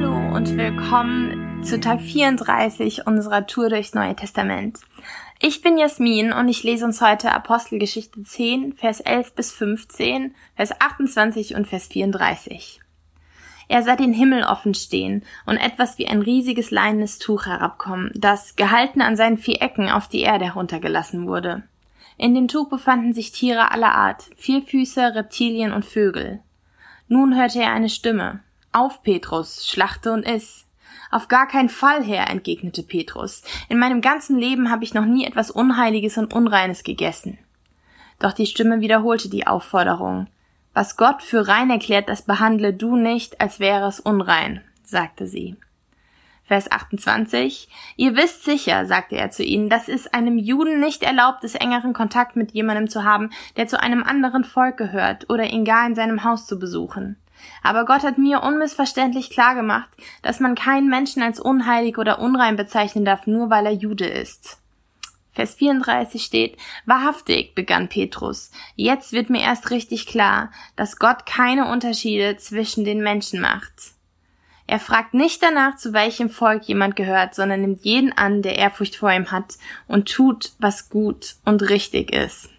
Hallo und willkommen zu Tag 34 unserer Tour durchs Neue Testament. Ich bin Jasmin und ich lese uns heute Apostelgeschichte 10, Vers 11 bis 15, Vers 28 und Vers 34. Er sah den Himmel offen stehen und etwas wie ein riesiges leinenes Tuch herabkommen, das, gehalten an seinen vier Ecken, auf die Erde heruntergelassen wurde. In dem Tuch befanden sich Tiere aller Art, Vierfüßer, Reptilien und Vögel. Nun hörte er eine Stimme. Auf, Petrus, schlachte und iss. Auf gar keinen Fall, Herr, entgegnete Petrus. In meinem ganzen Leben habe ich noch nie etwas Unheiliges und Unreines gegessen. Doch die Stimme wiederholte die Aufforderung. Was Gott für rein erklärt, das behandle du nicht, als wäre es unrein, sagte sie. Vers 28. Ihr wisst sicher, sagte er zu ihnen, dass es einem Juden nicht erlaubt ist, engeren Kontakt mit jemandem zu haben, der zu einem anderen Volk gehört oder ihn gar in seinem Haus zu besuchen. Aber Gott hat mir unmissverständlich klargemacht, dass man keinen Menschen als unheilig oder unrein bezeichnen darf, nur weil er Jude ist. Vers 34 steht, wahrhaftig, begann Petrus, jetzt wird mir erst richtig klar, dass Gott keine Unterschiede zwischen den Menschen macht. Er fragt nicht danach, zu welchem Volk jemand gehört, sondern nimmt jeden an, der Ehrfurcht vor ihm hat und tut, was gut und richtig ist.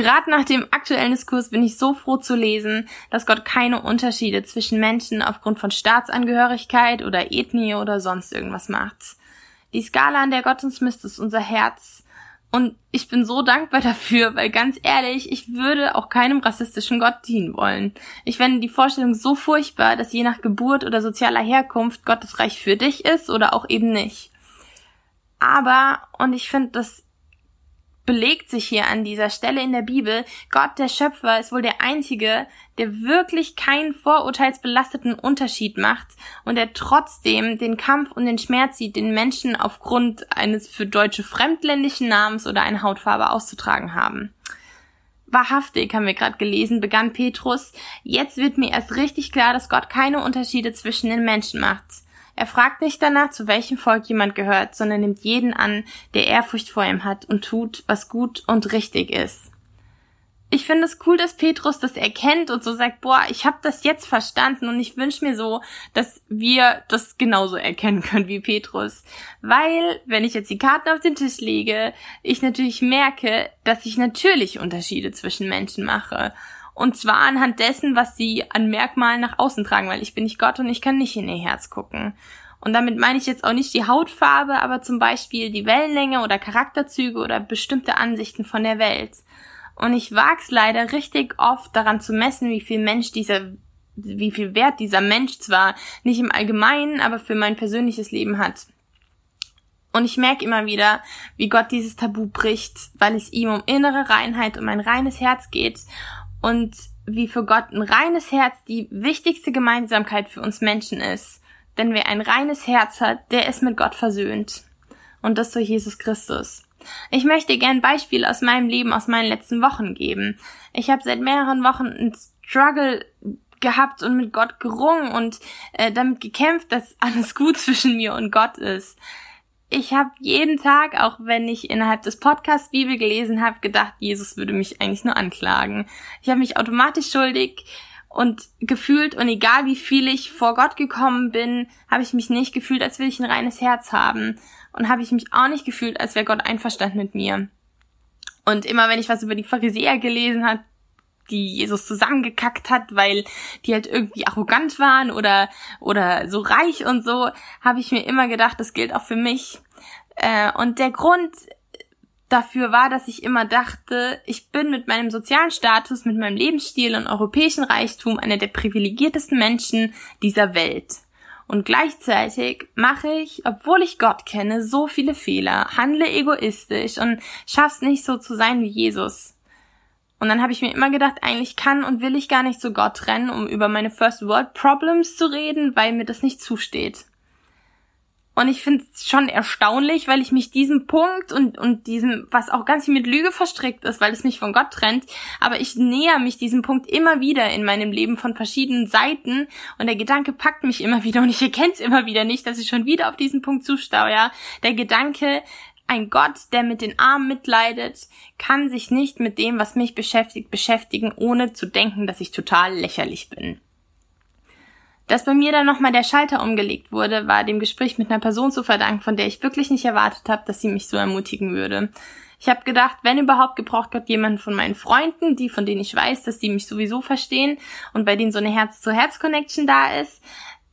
Gerade nach dem aktuellen Diskurs bin ich so froh zu lesen, dass Gott keine Unterschiede zwischen Menschen aufgrund von Staatsangehörigkeit oder Ethnie oder sonst irgendwas macht. Die Skala, an der Gott uns misst, ist unser Herz und ich bin so dankbar dafür, weil ganz ehrlich, ich würde auch keinem rassistischen Gott dienen wollen. Ich fände die Vorstellung so furchtbar, dass je nach Geburt oder sozialer Herkunft Gottes Reich für dich ist oder auch eben nicht. Aber, und ich finde das belegt sich hier an dieser Stelle in der Bibel, Gott der Schöpfer ist wohl der Einzige, der wirklich keinen vorurteilsbelasteten Unterschied macht und der trotzdem den Kampf und den Schmerz sieht, den Menschen aufgrund eines für Deutsche fremdländischen Namens oder einer Hautfarbe auszutragen haben. Wahrhaftig, haben wir gerade gelesen, begann Petrus, jetzt wird mir erst richtig klar, dass Gott keine Unterschiede zwischen den Menschen macht. Er fragt nicht danach, zu welchem Volk jemand gehört, sondern nimmt jeden an, der Ehrfurcht vor ihm hat und tut, was gut und richtig ist. Ich finde es cool, dass Petrus das erkennt und so sagt, boah, ich habe das jetzt verstanden und ich wünsche mir so, dass wir das genauso erkennen können wie Petrus. Weil, wenn ich jetzt die Karten auf den Tisch lege, ich natürlich merke, dass ich natürlich Unterschiede zwischen Menschen mache. Und zwar anhand dessen, was sie an Merkmalen nach außen tragen, weil ich bin nicht Gott und ich kann nicht in ihr Herz gucken. Und damit meine ich jetzt auch nicht die Hautfarbe, aber zum Beispiel die Wellenlänge oder Charakterzüge oder bestimmte Ansichten von der Welt. Und ich wag's leider richtig oft daran zu messen, wie viel Mensch dieser, wie viel Wert dieser Mensch zwar nicht im Allgemeinen, aber für mein persönliches Leben hat. Und ich merke immer wieder, wie Gott dieses Tabu bricht, weil es ihm um innere Reinheit, um ein reines Herz geht und wie für Gott ein reines Herz die wichtigste Gemeinsamkeit für uns Menschen ist. Denn wer ein reines Herz hat, der ist mit Gott versöhnt. Und das durch Jesus Christus. Ich möchte gern Beispiel aus meinem Leben, aus meinen letzten Wochen geben. Ich habe seit mehreren Wochen einen Struggle gehabt und mit Gott gerungen und äh, damit gekämpft, dass alles gut zwischen mir und Gott ist ich habe jeden Tag, auch wenn ich innerhalb des Podcasts Bibel gelesen habe, gedacht, Jesus würde mich eigentlich nur anklagen. Ich habe mich automatisch schuldig und gefühlt und egal wie viel ich vor Gott gekommen bin, habe ich mich nicht gefühlt, als will ich ein reines Herz haben und habe ich mich auch nicht gefühlt, als wäre Gott einverstanden mit mir. Und immer wenn ich was über die Pharisäer gelesen habe, die Jesus zusammengekackt hat, weil die halt irgendwie arrogant waren oder oder so reich und so, habe ich mir immer gedacht, das gilt auch für mich. Äh, und der Grund dafür war, dass ich immer dachte, ich bin mit meinem sozialen Status, mit meinem Lebensstil und europäischen Reichtum einer der privilegiertesten Menschen dieser Welt. Und gleichzeitig mache ich, obwohl ich Gott kenne, so viele Fehler, handle egoistisch und schaff's nicht so zu sein wie Jesus. Und dann habe ich mir immer gedacht, eigentlich kann und will ich gar nicht zu Gott rennen, um über meine First World Problems zu reden, weil mir das nicht zusteht. Und ich finde es schon erstaunlich, weil ich mich diesem Punkt und, und diesem, was auch ganz viel mit Lüge verstrickt ist, weil es mich von Gott trennt, aber ich näher mich diesem Punkt immer wieder in meinem Leben von verschiedenen Seiten und der Gedanke packt mich immer wieder und ich erkenne es immer wieder nicht, dass ich schon wieder auf diesen Punkt zustaue, ja. Der Gedanke, ein Gott, der mit den Armen mitleidet, kann sich nicht mit dem, was mich beschäftigt, beschäftigen, ohne zu denken, dass ich total lächerlich bin. Dass bei mir dann nochmal der Schalter umgelegt wurde, war dem Gespräch mit einer Person zu verdanken, von der ich wirklich nicht erwartet habe, dass sie mich so ermutigen würde. Ich habe gedacht, wenn überhaupt, gebraucht Gott jemanden von meinen Freunden, die, von denen ich weiß, dass die mich sowieso verstehen und bei denen so eine Herz-zu-Herz-Connection da ist.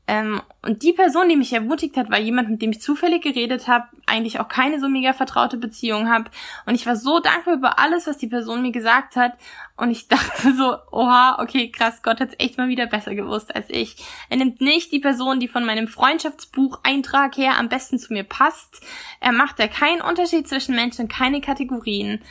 Ähm, und die Person, die mich ermutigt hat, war jemand, mit dem ich zufällig geredet habe, eigentlich auch keine so mega vertraute Beziehung habe. Und ich war so dankbar über alles, was die Person mir gesagt hat. Und ich dachte so, oha, okay, krass, Gott hat's echt mal wieder besser gewusst als ich. Er nimmt nicht die Person, die von meinem Freundschaftsbuch-Eintrag her am besten zu mir passt. Er macht da keinen Unterschied zwischen Menschen, keine Kategorien.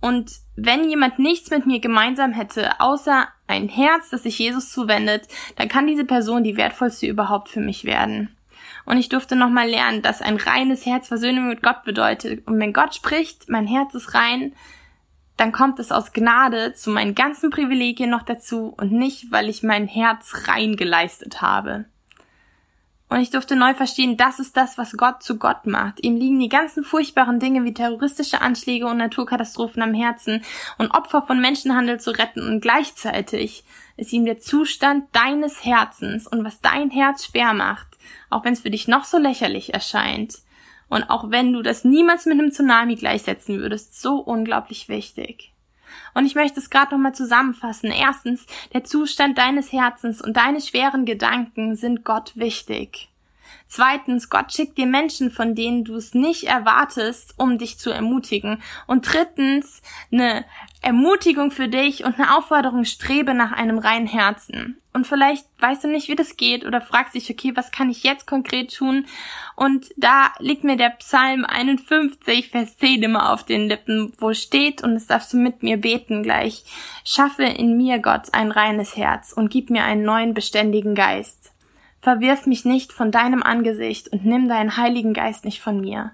Und wenn jemand nichts mit mir gemeinsam hätte, außer ein Herz, das sich Jesus zuwendet, dann kann diese Person die wertvollste überhaupt für mich werden. Und ich durfte nochmal lernen, dass ein reines Herz Versöhnung mit Gott bedeutet. Und wenn Gott spricht, mein Herz ist rein, dann kommt es aus Gnade zu meinen ganzen Privilegien noch dazu und nicht, weil ich mein Herz rein geleistet habe. Und ich durfte neu verstehen, das ist das, was Gott zu Gott macht. Ihm liegen die ganzen furchtbaren Dinge wie terroristische Anschläge und Naturkatastrophen am Herzen und Opfer von Menschenhandel zu retten und gleichzeitig ist ihm der Zustand deines Herzens und was dein Herz schwer macht, auch wenn es für dich noch so lächerlich erscheint und auch wenn du das niemals mit einem Tsunami gleichsetzen würdest, so unglaublich wichtig. Und ich möchte es gerade nochmal zusammenfassen. Erstens, der Zustand deines Herzens und deine schweren Gedanken sind Gott wichtig. Zweitens, Gott schickt dir Menschen, von denen du es nicht erwartest, um dich zu ermutigen. Und drittens, eine Ermutigung für dich und eine Aufforderung, strebe nach einem reinen Herzen. Und vielleicht weißt du nicht, wie das geht oder fragst dich, okay, was kann ich jetzt konkret tun? Und da liegt mir der Psalm 51, Vers 10 immer auf den Lippen, wo steht, und das darfst du mit mir beten gleich, schaffe in mir, Gott, ein reines Herz und gib mir einen neuen beständigen Geist. Verwirf mich nicht von deinem Angesicht und nimm deinen Heiligen Geist nicht von mir.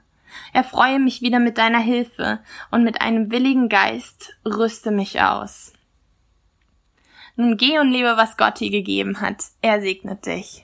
Erfreue mich wieder mit deiner Hilfe und mit einem willigen Geist rüste mich aus. Nun geh und lebe, was Gott dir gegeben hat. Er segnet dich.